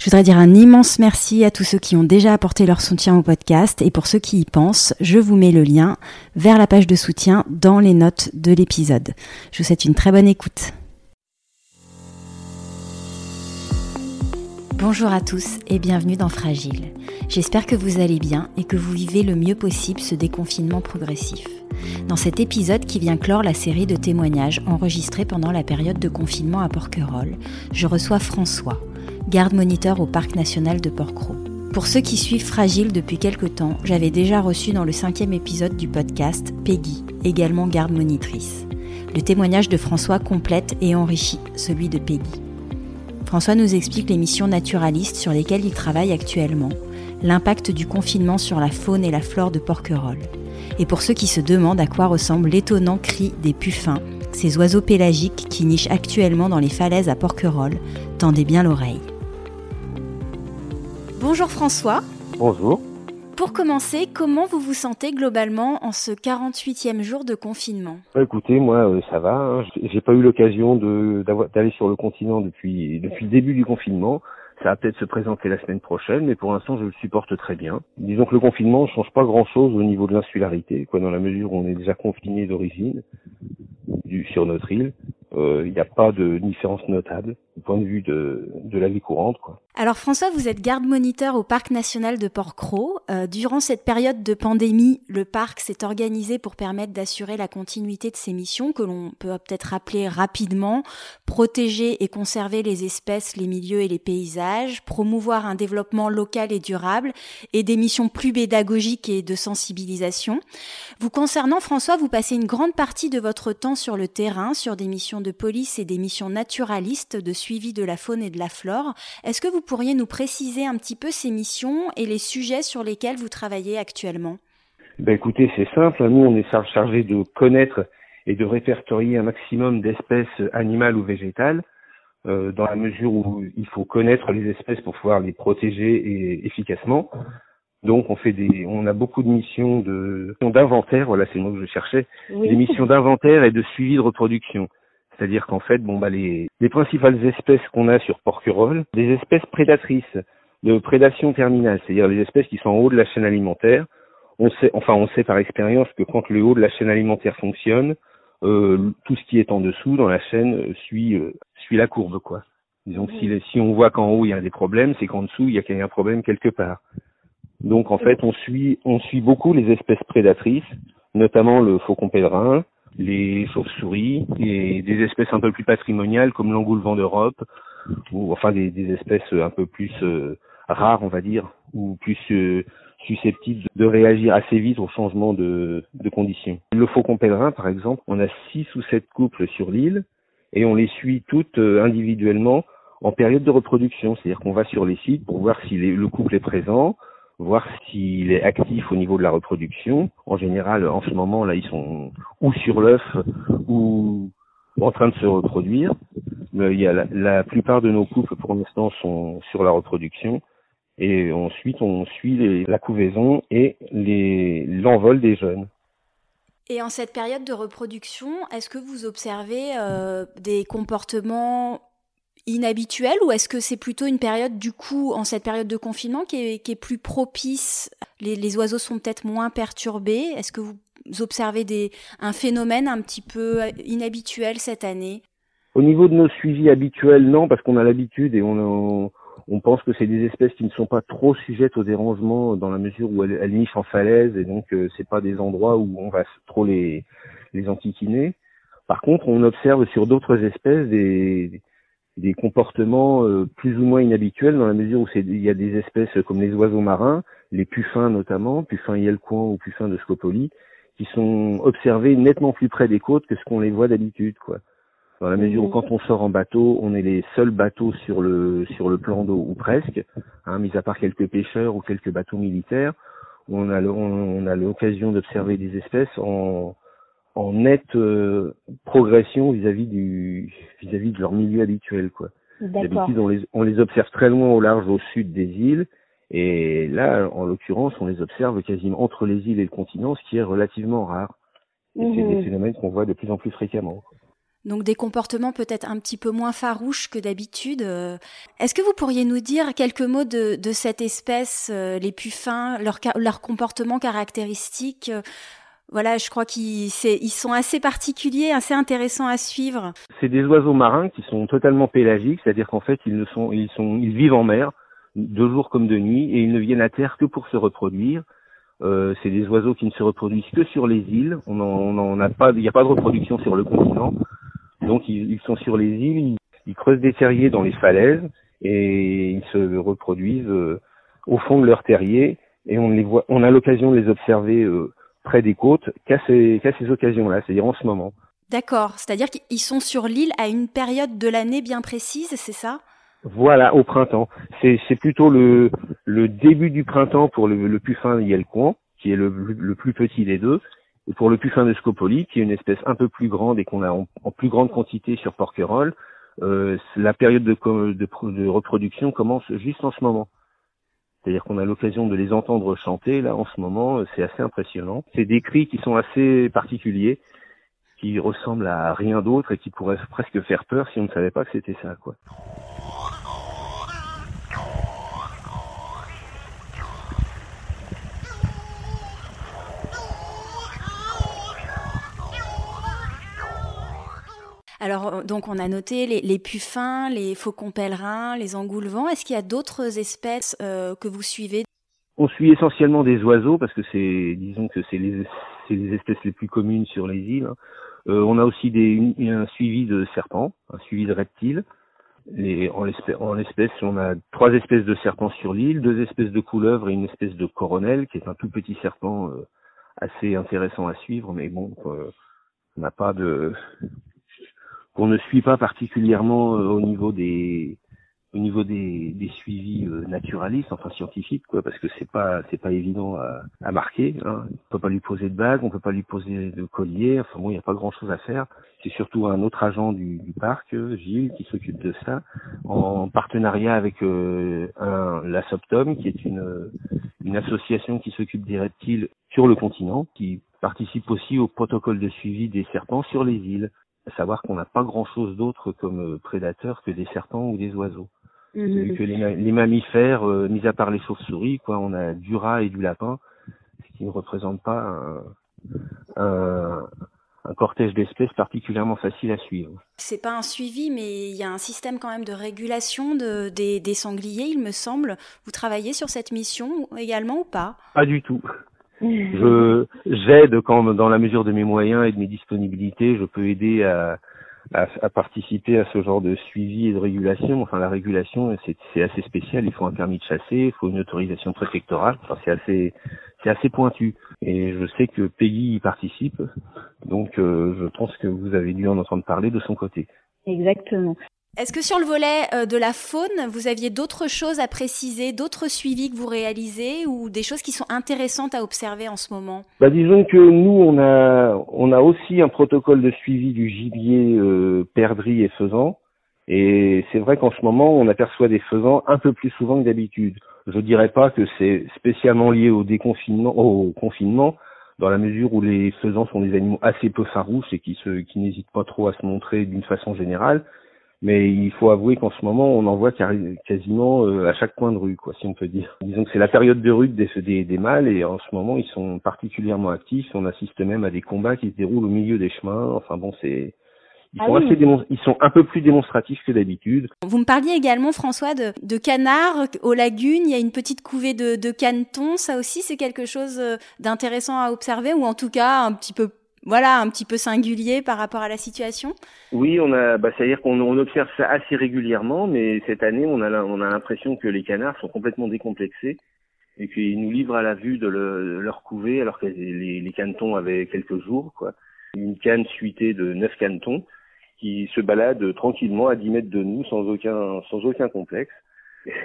Je voudrais dire un immense merci à tous ceux qui ont déjà apporté leur soutien au podcast et pour ceux qui y pensent, je vous mets le lien vers la page de soutien dans les notes de l'épisode. Je vous souhaite une très bonne écoute. Bonjour à tous et bienvenue dans Fragile. J'espère que vous allez bien et que vous vivez le mieux possible ce déconfinement progressif. Dans cet épisode qui vient clore la série de témoignages enregistrés pendant la période de confinement à Porquerolles, je reçois François, garde-moniteur au Parc national de Porquerolles. Pour ceux qui suivent Fragile depuis quelque temps, j'avais déjà reçu dans le cinquième épisode du podcast Peggy, également garde-monitrice. Le témoignage de François complète et enrichit celui de Peggy. François nous explique les missions naturalistes sur lesquelles il travaille actuellement, l'impact du confinement sur la faune et la flore de Porquerolles. Et pour ceux qui se demandent à quoi ressemble l'étonnant cri des puffins, ces oiseaux pélagiques qui nichent actuellement dans les falaises à Porquerolles, tendez bien l'oreille. Bonjour François. Bonjour. Pour commencer, comment vous vous sentez globalement en ce 48e jour de confinement? Bah, Écoutez, moi euh, ça va. Hein. J'ai pas eu l'occasion d'aller sur le continent depuis depuis le début du confinement. Ça va peut-être se présenter la semaine prochaine, mais pour l'instant je le supporte très bien. Disons que le confinement ne change pas grand-chose au niveau de l'insularité, quoi, dans la mesure où on est déjà confiné d'origine sur notre île. Euh, il n'y a pas de différence notable du point de vue de, de la vie courante. Alors François, vous êtes garde-moniteur au Parc national de Port-Cros. Euh, durant cette période de pandémie, le parc s'est organisé pour permettre d'assurer la continuité de ses missions que l'on peut peut-être appeler rapidement protéger et conserver les espèces, les milieux et les paysages, promouvoir un développement local et durable et des missions plus pédagogiques et de sensibilisation. Vous concernant François, vous passez une grande partie de votre temps sur le terrain, sur des missions de police et des missions naturalistes de suivi de la faune et de la flore. Est-ce que vous pourriez nous préciser un petit peu ces missions et les sujets sur lesquels vous travaillez actuellement? Ben Écoutez, c'est simple. Nous, on est chargé de connaître et de répertorier un maximum d'espèces animales ou végétales, euh, dans la mesure où il faut connaître les espèces pour pouvoir les protéger et, efficacement. Donc on fait des, on a beaucoup de missions de d'inventaire, voilà c'est le mot que je cherchais, des missions d'inventaire et de suivi de reproduction. C'est-à-dire qu'en fait, bon bah les, les principales espèces qu'on a sur Porquerolles, des espèces prédatrices de prédation terminale, c'est-à-dire les espèces qui sont en haut de la chaîne alimentaire. On sait, enfin on sait par expérience que quand le haut de la chaîne alimentaire fonctionne, euh, tout ce qui est en dessous dans la chaîne euh, suit euh, suit la courbe quoi. Disons que si, si on voit qu'en haut il y a des problèmes, c'est qu'en dessous il y a un problème quelque part. Donc en fait on suit on suit beaucoup les espèces prédatrices, notamment le faucon pèlerin, les chauves-souris et des espèces un peu plus patrimoniales comme l'engoulevent d'Europe ou enfin des, espèces un peu plus euh, rares on va dire ou plus euh, susceptibles de réagir assez vite au changement de, de conditions. Le faucon pèlerin par exemple, on a six ou sept couples sur l'île et on les suit toutes euh, individuellement en période de reproduction, c'est-à-dire qu'on va sur les sites pour voir si le couple est présent, voir s'il est actif au niveau de la reproduction. En général, en ce moment, là, ils sont ou sur l'œuf ou en train de se reproduire. Mais il y a la, plupart de nos couples, pour l'instant, sont sur la reproduction. Et ensuite, on suit la couvaison et l'envol des jeunes. Et en cette période de reproduction, est-ce que vous observez euh, des comportements inhabituel ou est-ce que c'est plutôt une période du coup en cette période de confinement qui est, plus propice? Les, les, oiseaux sont peut-être moins perturbés. Est-ce que vous observez des, un phénomène un petit peu inhabituel cette année? Au niveau de nos suivis habituels, non, parce qu'on a l'habitude et on, on pense que c'est des espèces qui ne sont pas trop sujettes au dérangement dans la mesure où elles, nichent en falaise et donc euh, c'est pas des endroits où on va trop les, les enquiquiner. Par contre, on observe sur d'autres espèces des, des comportements euh, plus ou moins inhabituels dans la mesure où il y a des espèces comme les oiseaux marins, les puffins notamment, puffins yelcoin ou puffins de Scopoli, qui sont observés nettement plus près des côtes que ce qu'on les voit d'habitude, quoi. dans la mesure où mmh. quand on sort en bateau, on est les seuls bateaux sur le sur le plan d'eau ou presque, hein, mis à part quelques pêcheurs ou quelques bateaux militaires, on a on, a l'occasion d'observer des espèces en en nette euh, progression vis-à-vis du vis-à-vis de leur milieu habituel quoi. D'habitude on les on les observe très loin au large au sud des îles et là en l'occurrence on les observe quasiment entre les îles et le continent ce qui est relativement rare. Et c'est des mmh. phénomènes qu'on voit de plus en plus fréquemment. Donc des comportements peut-être un petit peu moins farouches que d'habitude. Euh. Est-ce que vous pourriez nous dire quelques mots de, cette espèce, euh, les puffins, leur, leur comportement caractéristique voilà, je crois qu'ils ils sont assez particuliers, assez intéressants à suivre. C'est des oiseaux marins qui sont totalement pélagiques, c'est-à-dire qu'en fait ils ne sont, ils sont, ils vivent en mer, de jour comme de nuit, et ils ne viennent à terre que pour se reproduire. Euh, c'est des oiseaux qui ne se reproduisent que sur les îles. On a pas, il n'y a pas de reproduction sur le continent. Donc ils, sont sur les îles, ils, creusent des terriers dans les falaises et ils se reproduisent euh, au fond de leur terrier et on les voit, on a l'occasion de les observer euh, près des côtes qu'à ces, qu'à ces occasions-là, c'est-à-dire en ce moment. D'accord, c'est-à-dire qu'ils sont sur l'île à une période de l'année bien précise, c'est ça? Voilà, au printemps. C'est, plutôt le, le début du printemps pour le, le puffin yelcon, qui est le, le plus petit des deux, et pour le puffin de Scopoli, qui est une espèce un peu plus grande et qu'on a en, plus grande quantité sur Porquerolles, euh, la période de, de, reproduction commence juste en ce moment. C'est-à-dire qu'on a l'occasion de les entendre chanter là en ce moment, c'est assez impressionnant. C'est des cris qui sont assez particuliers, qui ressemblent à rien d'autre et qui pourraient presque faire peur si on ne savait pas que c'était ça, quoi. Alors, euh, donc, on a noté les, puffins, les faucons pèlerins, les engoulevents. Est-ce qu'il y a d'autres espèces euh, que vous suivez? On suit essentiellement des oiseaux parce que c'est, disons que c'est les, les, espèces les plus communes sur les îles. Hein. Euh, on a aussi des, un suivi de serpents, un suivi de reptiles. Les, en, l'espèce, on a trois espèces de serpents sur l'île, deux espèces de couleuvres et une espèce de coronel, qui est un tout petit serpent assez intéressant à suivre, mais bon, on n'a pas de, qu'on ne suit pas particulièrement euh, au niveau des au niveau des, des suivis euh, naturalistes, enfin scientifiques, quoi, parce que c'est pas c'est pas évident à, à marquer. Hein. On peut pas lui poser de bague, on peut pas lui poser de collier. Enfin bon, il n'y a pas grand chose à faire. C'est surtout un autre agent du, du parc, Gilles, qui s'occupe de ça, en partenariat avec euh, un, la Soptom, qui est une une association qui s'occupe des reptiles sur le continent, qui participe aussi au protocole de suivi des serpents sur les îles savoir qu'on n'a pas grand-chose d'autre comme euh, prédateurs que des serpents ou des oiseaux. Vu que les, mammifères, euh, mis à part les chauves-souris, quoi, on a du rat et du lapin, ce qui ne représente pas un, cortège d'espèces particulièrement facile à suivre. C'est pas un suivi, mais il y a un système quand même de régulation de, des, des sangliers, il me semble. Vous travaillez sur cette mission également ou pas? Pas du tout. Je j'aide quand dans la mesure de mes moyens et de mes disponibilités, je peux aider à, à, à, participer à ce genre de suivi et de régulation. Enfin, la régulation, c'est assez spécial. Il faut un permis de chasser, il faut une autorisation préfectorale. Enfin, c'est assez, c'est assez pointu. Et je sais que Peggy y participe. Donc, euh, je pense que vous avez dû en entendre parler de son côté. Exactement. Est-ce que sur le volet euh, de la faune, vous aviez d'autres choses à préciser, d'autres suivis que vous réalisez ou des choses qui sont intéressantes à observer en ce moment? Bah, Disons que nous, on a, on a aussi un protocole de suivi du gibier euh, perdrix et faisan. Et c'est vrai qu'en ce moment, on aperçoit des faisans un peu plus souvent que d'habitude. Je dirais pas que c'est spécialement lié au déconfinement, au confinement, dans la mesure où les faisans sont des animaux assez peu farouches et qui, se, qui n'hésitent pas trop à se montrer d'une façon générale. Mais il faut avouer qu'en ce moment, on en voit quasiment euh, à chaque coin de rue, quoi, si on peut dire. Disons que c'est la période de rue des, des, des mâles et en ce moment, ils sont particulièrement actifs. On assiste même à des combats qui se déroulent au milieu des chemins. Enfin bon, c'est ils, ah sont assez ils sont un peu plus démonstratifs que d'habitude. Vous me parliez également, François, de, de canards aux lagunes. Il y a une petite couvée de, de canetons. Ça aussi, c'est quelque chose euh, d'intéressant à observer ou en tout cas un petit peu voilà, un petit peu singulier par rapport à la situation? Oui, on a, bah, c'est-à-dire qu'on on observe ça assez régulièrement, mais cette année, on a, on a l'impression que les canards sont complètement décomplexés et qu'ils nous livrent à la vue de, leur couvée, alors que les, les canetons avaient quelques jours, quoi. Une canne suitée de neuf canetons qui se baladent tranquillement à 10 mètres de nous sans aucun sans aucun complexe.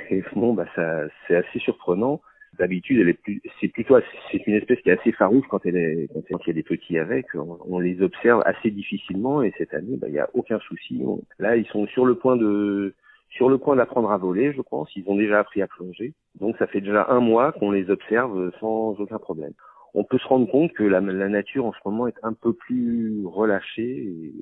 Et bon, bah ça, c'est assez surprenant. D'habitude, elle est plus, c'est plutôt, c'est une espèce qui est assez farouche quand elle est, quand il y a des petits avec. On, les observe assez difficilement et cette année, bah, il n'y a aucun souci. là, ils sont sur le point de, sur le point d'apprendre à voler, je pense. Ils ont déjà appris à plonger. Donc, ça fait déjà un mois qu'on les observe sans aucun problème. On peut se rendre compte que la, la nature en ce moment est un peu plus relâchée et,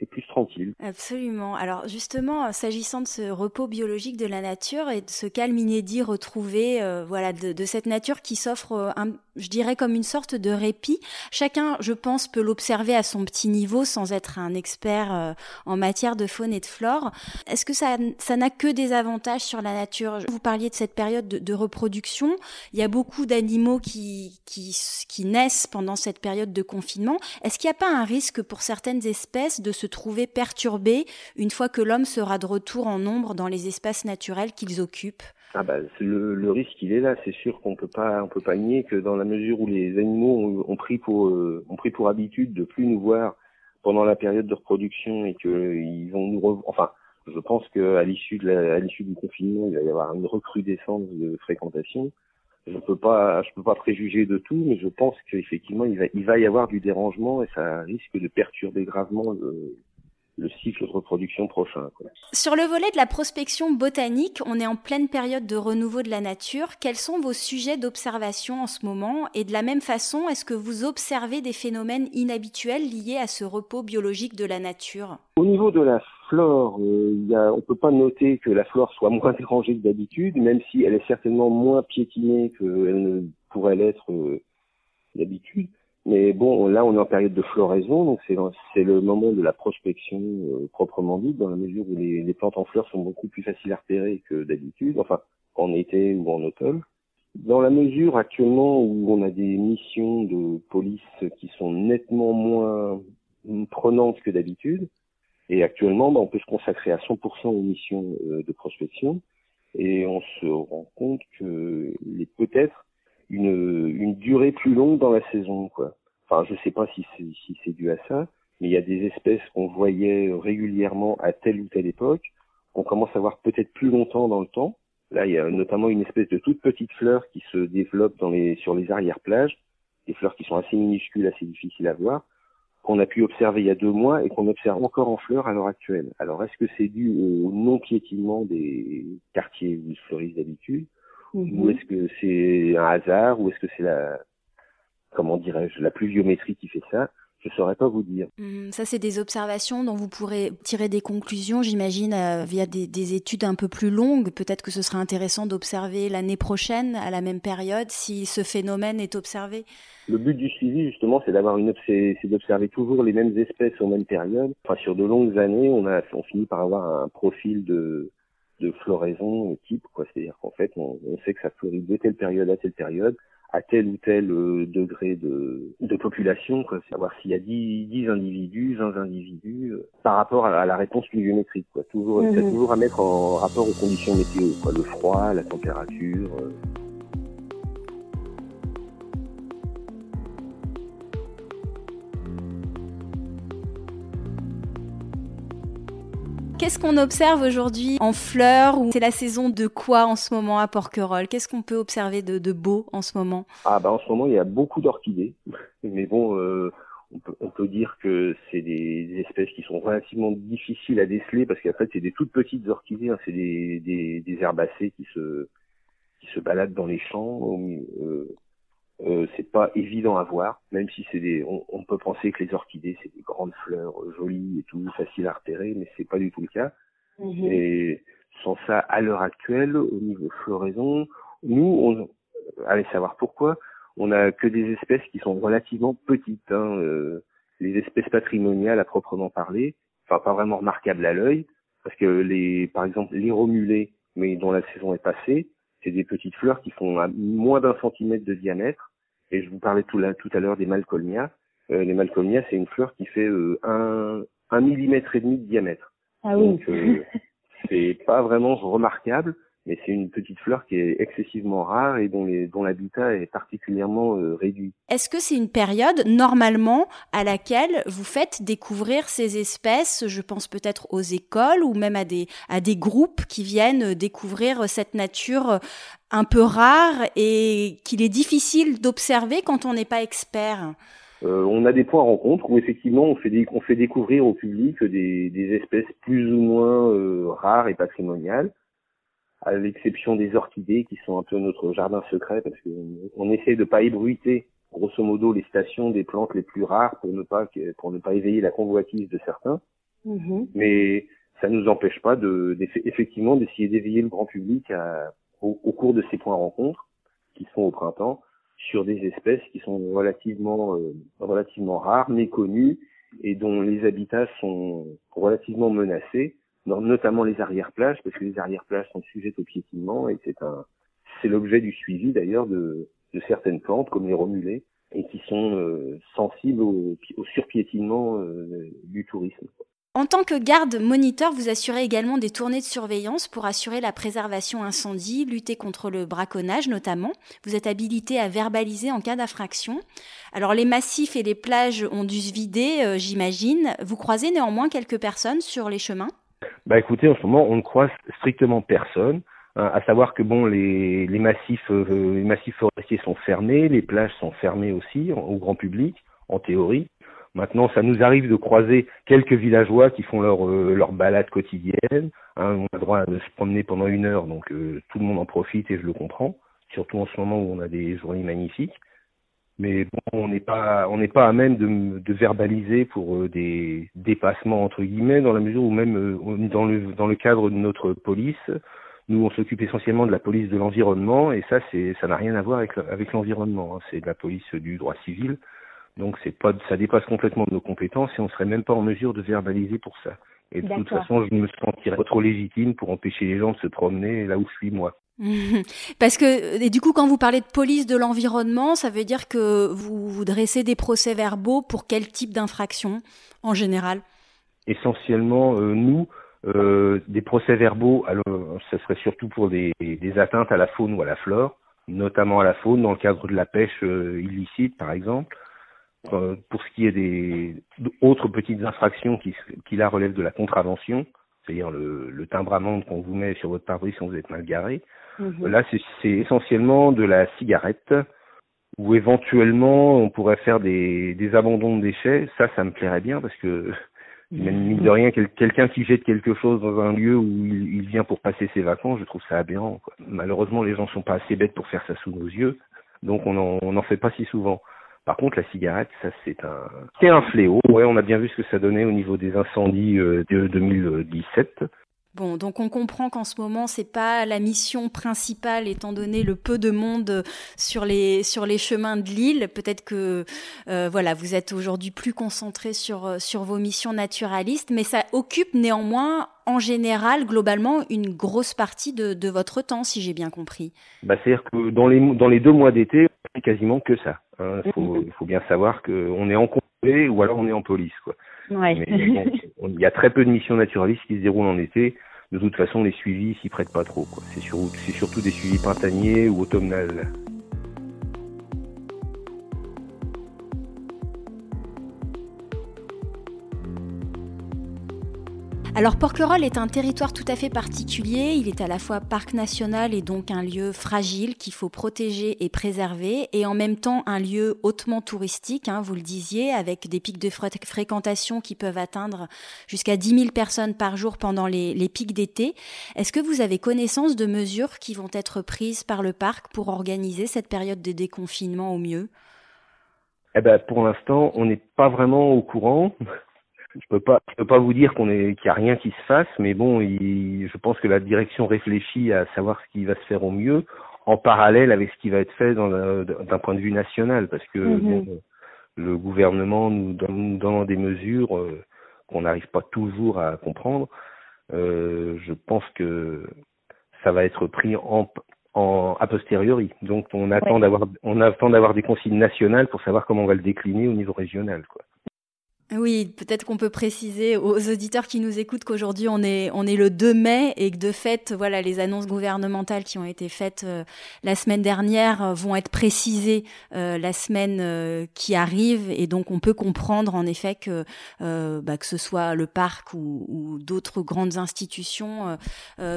et plus tranquille. Absolument. Alors justement, s'agissant de ce repos biologique de la nature et de ce calme inédit retrouvé, euh, voilà, de, cette nature qui s'offre, euh, je dirais comme une sorte de répit. Chacun, je pense, peut l'observer à son petit niveau sans être un expert euh, en matière de faune et de flore. Est-ce que ça, ça n'a que des avantages sur la nature? Vous parliez de cette période de, de reproduction. Il y a beaucoup d'animaux qui, qui, qui naissent pendant cette période de confinement. Est-ce qu'il n'y a pas un risque pour certaines espèces de de se trouver perturbés une fois que l'homme sera de retour en nombre dans les espaces naturels qu'ils occupent. Ah bah, le, risque il est là, c'est sûr qu'on peut pas on peut pas nier que dans la mesure où les animaux ont, pris pour euh, ont pris pour habitude de plus nous voir pendant la période de reproduction et que ils vont nous enfin je pense que à l'issue de l'issue du confinement il va y avoir une recrudescence de fréquentation je peux pas, je peux pas préjuger de tout, mais je pense qu'effectivement il va, il va y avoir du dérangement et ça risque de perturber gravement le, le cycle de reproduction prochain. Quoi. Sur le volet de la prospection botanique, on est en pleine période de renouveau de la nature. Quels sont vos sujets d'observation en ce moment? Et de la même façon, est-ce que vous observez des phénomènes inhabituels liés à ce repos biologique de la nature? Au niveau de la flore, euh, y a, on peut pas noter que la flore soit moins dérangée que d'habitude, même si elle est certainement moins piétinée qu'elle ne pourrait l'être euh, d'habitude. Mais bon, là, on est en période de floraison, donc c'est le moment de la prospection euh, proprement dite, dans la mesure où les, les, plantes en fleurs sont beaucoup plus faciles à repérer que d'habitude, enfin en été ou en automne. Dans la mesure actuellement où on a des missions de police qui sont nettement moins prenantes que d'habitude, et actuellement, bah, on peut se consacrer à 100% aux missions euh, de prospection, et on se rend compte que peut-être une, une durée plus longue dans la saison. Quoi. Enfin, je sais pas si c'est si c'est dû à ça, mais il y a des espèces qu'on voyait régulièrement à telle ou telle époque, qu'on commence à voir peut-être plus longtemps dans le temps. Là, il y a notamment une espèce de toute petite fleur qui se développe dans les, sur les arrière-plages, des fleurs qui sont assez minuscules, assez difficiles à voir, qu'on a pu observer il y a deux mois et qu'on observe encore en fleurs à l'heure actuelle. Alors, est-ce que c'est dû au non-piétinement des quartiers où ils fleurissent d'habitude? Ou mhm. est-ce que c'est un hasard Ou est-ce que c'est la, comment dirais-je, la pluviométrie qui fait ça? Je ne saurais pas vous dire. Mhm. ça, c'est des observations dont vous pourrez tirer des conclusions, j'imagine, euh, via des, des, études un peu plus longues. Peut-être que ce serait intéressant d'observer l'année prochaine, à la même période, si ce phénomène est observé. Le but du suivi, justement, c'est d'avoir une, c'est d'observer toujours les mêmes espèces aux mêmes périodes. Enfin, sur de longues années, on a, on finit par avoir un profil de, de floraison type, quoi. C'est-à-dire qu'en fait, on, sait que ça fleurit de telle période à telle période, à tel ou tel euh, degré de, de population, quoi. Savoir s'il y a 10, 10 individus, 20 individus, euh, par rapport à, la réponse pluviométrique, quoi. Toujours, c'est mhm. toujours à mettre en rapport aux conditions météo, quoi. Le froid, la température. Euh, Qu'est-ce qu'on observe aujourd'hui en fleurs c'est la saison de quoi en ce moment à Porquerolles? Qu'est-ce qu'on peut observer de, de, beau en ce moment? Ah bah en ce moment il y a beaucoup d'orchidées, mais bon euh, on, peut, on, peut, dire que c'est des, espèces qui sont relativement difficiles à déceler parce qu'en fait c'est des toutes petites orchidées, hein, c'est des, des, des, herbacées qui se qui se baladent dans les champs. Euh, euh, c'est pas évident à voir, même si c'est des, on, peut penser que les orchidées c'est des grandes fleurs jolies et tout, faciles à repérer, mais c'est pas du tout le cas. Mhm. Et sans ça, à l'heure actuelle, au niveau floraison, nous, on, allez savoir pourquoi, on a que des espèces qui sont relativement petites. Hein, euh, les espèces patrimoniales à proprement parler, enfin pas vraiment remarquables à l'œil, parce que les, par exemple, les romulés, mais dont la saison est passée, c'est des petites fleurs qui font moins d'un centimètre de diamètre et je vous parlais tout, là, tout à l'heure des malcolmias. Euh, les malcolmias, c'est une fleur qui fait euh, un, un millimètre et demi de diamètre. Ah oui. Donc, euh, c'est pas vraiment remarquable, mais c'est une petite fleur qui est excessivement rare et dont dont l'habitat est particulièrement euh, réduit. Est-ce que c'est une période normalement à laquelle vous faites découvrir ces espèces Je pense peut-être aux écoles ou même à des à des groupes qui viennent découvrir cette nature un peu rare et qu'il est difficile d'observer quand on n'est pas expert. Euh, on a des points rencontres où effectivement on fait, on fait découvrir au public des, des espèces plus ou moins euh, rares et patrimoniales à l'exception des orchidées qui sont un peu notre jardin secret parce qu'on on essaie de pas ébruiter grosso modo les stations des plantes les plus rares pour ne pas pour ne pas éveiller la convoitise de certains. Mm-hmm. Mais ça nous empêche pas de, effectivement d'essayer d'éveiller le grand public à, au, cours de ces points rencontres qui sont au printemps sur des espèces qui sont relativement euh, relativement rares, méconnues et dont les habitats sont relativement menacés notamment les arrière-plages, parce que les arrière-plages sont sujettes au piétinement et c'est un, c'est l'objet du suivi d'ailleurs de, certaines plantes comme les romulées et qui sont euh, sensibles au, au surpiétinement euh, du tourisme. En tant que garde moniteur, vous assurez également des tournées de surveillance pour assurer la préservation incendie, lutter contre le braconnage notamment. Vous êtes habilité à verbaliser en cas d'infraction. Alors les massifs et les plages ont dû se vider, euh, j'imagine. Vous croisez néanmoins quelques personnes sur les chemins? Bah écoutez, en ce moment, on ne croise strictement personne. Hein, à savoir que bon, les, massifs, euh, les massifs forestiers sont fermés, les plages sont fermées aussi au grand public, en théorie. Maintenant, ça nous arrive de croiser quelques villageois qui font leur euh, leur balade quotidienne. Hein, on a le droit de se promener pendant une heure, donc euh, tout le monde en profite et je le comprends. Surtout en ce moment où on a des journées magnifiques mais bon, on n'est pas on n'est pas à même de, de verbaliser pour euh, des dépassements entre guillemets dans la mesure où même euh, dans le dans le cadre de notre police, nous on s'occupe essentiellement de la police de l'environnement et ça c'est ça n'a rien à voir avec avec l'environnement, hein. c'est de la police du droit civil. Donc c'est pas ça dépasse complètement nos compétences et on serait même pas en mesure de verbaliser pour ça. Et de toute façon, je me sentirais pas trop légitime pour empêcher les gens de se promener là où je suis moi. Parce que, et du coup, quand vous parlez de police de l'environnement, ça veut dire que vous, vous dressez des procès-verbaux pour quel type d'infraction en général? Essentiellement, euh, nous, euh, des procès-verbaux, alors ça serait surtout pour des, des, atteintes à la faune ou à la flore, notamment à la faune dans le cadre de la pêche euh, illicite, par exemple. Euh, pour ce qui est des autres petites infractions qui, qui là relèvent de la contravention, c'est-à-dire le, le timbre amende qu'on vous met sur votre pare-brise si vous êtes mal garé, Mhm. Là, c'est essentiellement de la cigarette ou éventuellement on pourrait faire des, des abandons de déchets. Ça, ça me plairait bien parce que même mine de rien, quelqu'un qui jette quelque chose dans un lieu où il, il, vient pour passer ses vacances, je trouve ça aberrant. Quoi. Malheureusement, les gens sont pas assez bêtes pour faire ça sous nos yeux, donc on en, on en fait pas si souvent. Par contre, la cigarette, ça c'est un, c'est un fléau. Ouais, on a bien vu ce que ça donnait au niveau des incendies euh, de 2017. Bon, donc on comprend qu'en ce moment c'est pas la mission principale étant donné le peu de monde sur les sur les chemins de l'île. Peut-être que euh, voilà, vous êtes aujourd'hui plus concentré sur sur vos missions naturalistes, mais ça occupe néanmoins en général globalement une grosse partie de, de votre temps, si j'ai bien compris. Bah, c'est-à-dire que dans les dans les deux mois d'été, c'est quasiment que ça. Hein. Il faut, faut, bien savoir qu'on est en congé ou alors on est en police, quoi. Ouais. il y a très peu de missions naturalistes qui se déroulent en été. De toute façon, les suivis s'y prêtent pas trop. C'est, c'est surtout des suivis printaniers ou automnales. Alors Porquerolles est un territoire tout à fait particulier. Il est à la fois parc national et donc un lieu fragile qu'il faut protéger et préserver, et en même temps un lieu hautement touristique, hein, vous le disiez, avec des pics de fréquentation qui peuvent atteindre jusqu'à 10 000 personnes par jour pendant les, pics d'été. Est-ce que vous avez connaissance de mesures qui vont être prises par le parc pour organiser cette période de déconfinement au mieux? Eh ben, pour l'instant, on n'est pas vraiment au courant je peux pas, je peux pas vous dire qu'on est, qu'il y a rien qui se fasse, mais bon, il, je pense que la direction réfléchit à savoir ce qui va se faire au mieux, en parallèle avec ce qui va être fait d'un point de vue national, parce que mhm. le gouvernement nous donne, donnant des mesures euh, qu'on n'arrive pas toujours à comprendre. Euh, je pense que ça va être pris en, en a posteriori. Donc on attend d'avoir on attend d'avoir des consignes nationales pour savoir comment on va le décliner au niveau régional, quoi. Oui, peut-être qu'on peut préciser aux auditeurs qui nous écoutent qu'aujourd'hui on est on est le 2 mai et que de fait voilà les annonces gouvernementales qui ont été faites euh, la semaine dernière euh, vont être précisées euh, la semaine qui arrive. Et donc on peut comprendre en effet que bah, que ce soit le parc ou, ou d'autres grandes institutions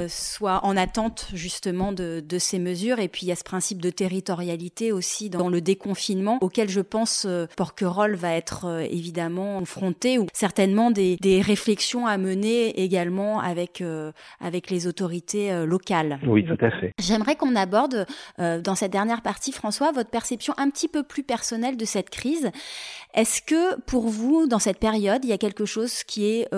soient en attente justement de, de ces mesures. Et puis il y a ce principe de territorialité aussi dans le déconfinement auquel je pense Porquerolles va être évidemment confrontés ou certainement des, des réflexions à mener également avec euh, avec les autorités euh, locales. Oui, tout à fait. J'aimerais qu'on aborde euh, dans cette dernière partie, François, votre perception un petit peu plus personnelle de cette crise. Est-ce que pour vous, dans cette période, il y a quelque chose qui est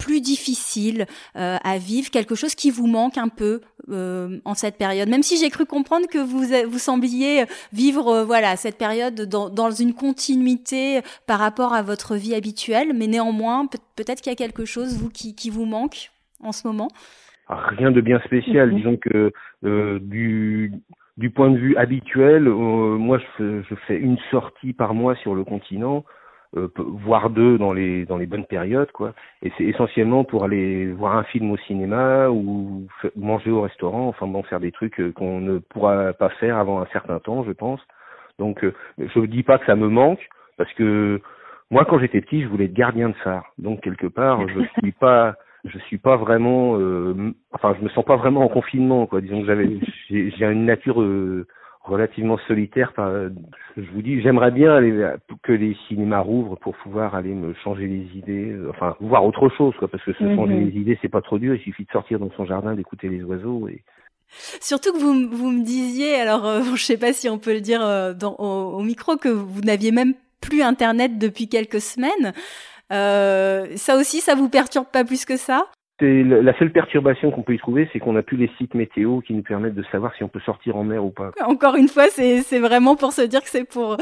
plus difficile euh, à vivre, quelque chose qui vous manque un peu euh, en cette période. Même si j'ai cru comprendre que vous vous sembliez vivre euh, voilà cette période dans, dans, une continuité par rapport à votre vie habituelle, mais néanmoins peut-être qu'il y a quelque chose vous qui, qui vous manque en ce moment? Rien de bien spécial, mhm. disons que du du point de vue habituel, moi je, je fais une sortie par mois sur le continent euh, voire deux dans les dans les bonnes périodes quoi. Et c'est essentiellement pour aller voir un film au cinéma ou manger au restaurant. Enfin bon faire des trucs euh, qu'on ne pourra pas faire avant un certain temps je pense. Donc euh, je dis pas que ça me manque parce que moi quand j'étais petit je voulais être gardien de phare. Donc quelque part je suis pas je suis pas vraiment euh, enfin je me sens pas vraiment en confinement quoi. Disons que j'avais j'ai, j'ai une nature euh, relativement solitaire. Par, je vous dis, j'aimerais bien aller que les cinémas rouvrent pour pouvoir aller me changer les idées, euh, enfin voir autre chose, quoi, parce que se changer mhm. les idées, c'est pas trop dur. Il suffit de sortir dans son jardin, d'écouter les oiseaux et Surtout que vous, vous me disiez, alors euh, je sais pas si on peut le dire euh, dans, au, au, micro, que vous n'aviez même plus Internet depuis quelques semaines. Euh, ça aussi, ça vous perturbe pas plus que ça? La seule perturbation qu'on peut y trouver, c'est qu'on n'a plus les sites météo qui nous permettent de savoir si on peut sortir en mer ou pas. Encore une fois, c'est vraiment pour se dire que c'est pour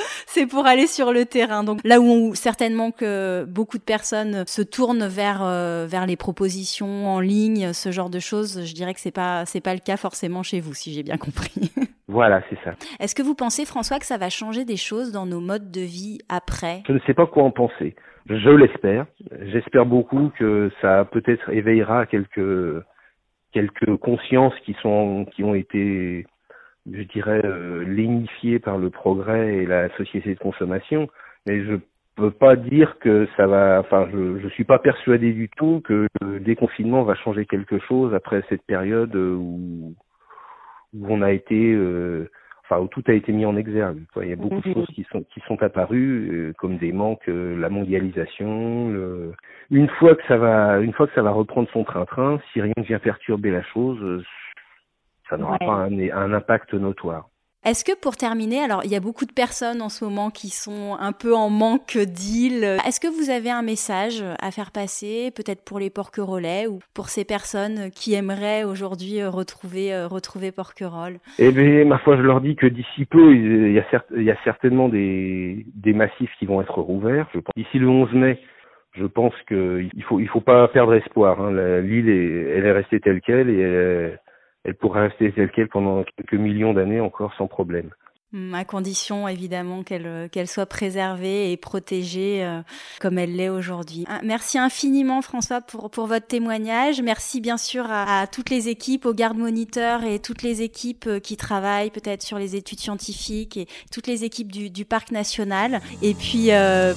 pour aller sur le terrain. Donc là où certainement que beaucoup de personnes se tournent vers euh, vers les propositions en ligne, ce genre de choses, je dirais que c'est pas c'est pas le cas forcément chez vous, si j'ai bien compris. Voilà, c'est ça. Est-ce que vous pensez, François, que ça va changer des choses dans nos modes de vie après? Je ne sais pas quoi en penser. Je l'espère. J'espère beaucoup que ça peut-être éveillera quelques quelques consciences qui sont qui ont été, je dirais, euh, lénifiées par le progrès et la société de consommation. Mais je peux pas dire que ça va. Enfin, je je suis pas persuadé du tout que le déconfinement va changer quelque chose après cette période où où on a été euh, enfin où tout a été mis en exergue. Il y a beaucoup de mhm. choses qui sont qui sont apparues euh, comme des manques, euh, la mondialisation. Le... Une fois que ça va, une fois que ça va reprendre son train-train, si rien ne vient perturber la chose, euh, ça n'aura pas un, un impact notoire. Est-ce que pour terminer, alors il y a beaucoup de personnes en ce moment qui sont un peu en manque d'îles. Est-ce que vous avez un message à faire passer, peut-être pour les porquerolais ou pour ces personnes qui aimeraient aujourd'hui euh, retrouver euh, retrouver Porquerolles? Eh bien, ma foi, je leur dis que d'ici peu, il y a, certainement des, des massifs qui vont être rouverts. D'ici le 11 mai, je pense qu'il faut il faut pas perdre espoir. Hein. L'île est, elle est restée telle quelle et elle, elle pourrait rester telle qu'elle pendant quelques millions d'années encore sans problème. Hmm, à condition évidemment qu'elle euh, qu'elle soit préservée et protégée euh, comme elle l'est aujourd'hui. Ah, merci infiniment François pour pour votre témoignage. Merci bien sûr à, toutes les équipes, aux gardes moniteurs et toutes les équipes euh, qui travaillent peut-être sur les études scientifiques et toutes les équipes du, du parc national. Et puis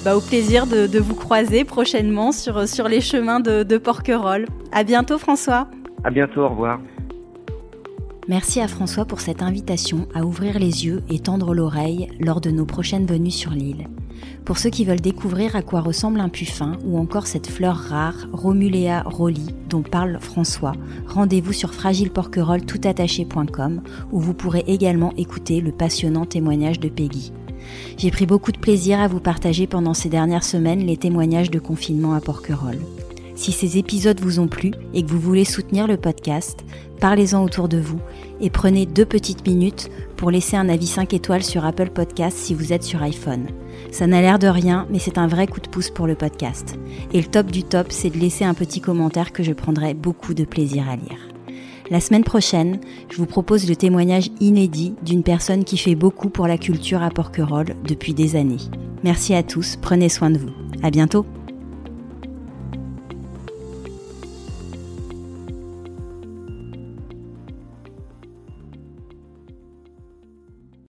bah, au plaisir de, de, vous croiser prochainement sur sur les chemins de, de Porquerolles. À bientôt François. À bientôt. Au revoir. Merci à François pour cette invitation à ouvrir les yeux et tendre l'oreille lors de nos prochaines venues sur l'île. Pour ceux qui veulent découvrir à quoi ressemble un puffin ou encore cette fleur rare, Romulea roli, dont parle François, rendez-vous sur fragileporquerolles.toutattaché.com où vous pourrez également écouter le passionnant témoignage de Peggy. J'ai pris beaucoup de plaisir à vous partager pendant ces dernières semaines les témoignages de confinement à Porquerolles. Si ces épisodes vous ont plu et que vous voulez soutenir le podcast, parlez-en autour de vous et prenez deux petites minutes pour laisser un avis 5 étoiles sur Apple Podcast si vous êtes sur iPhone. Ça n'a l'air de rien, mais c'est un vrai coup de pouce pour le podcast. Et le top du top, c'est de laisser un petit commentaire que je prendrai beaucoup de plaisir à lire. La semaine prochaine, je vous propose le témoignage inédit d'une personne qui fait beaucoup pour la culture à Porquerolles depuis des années. Merci à tous, prenez soin de vous. À bientôt!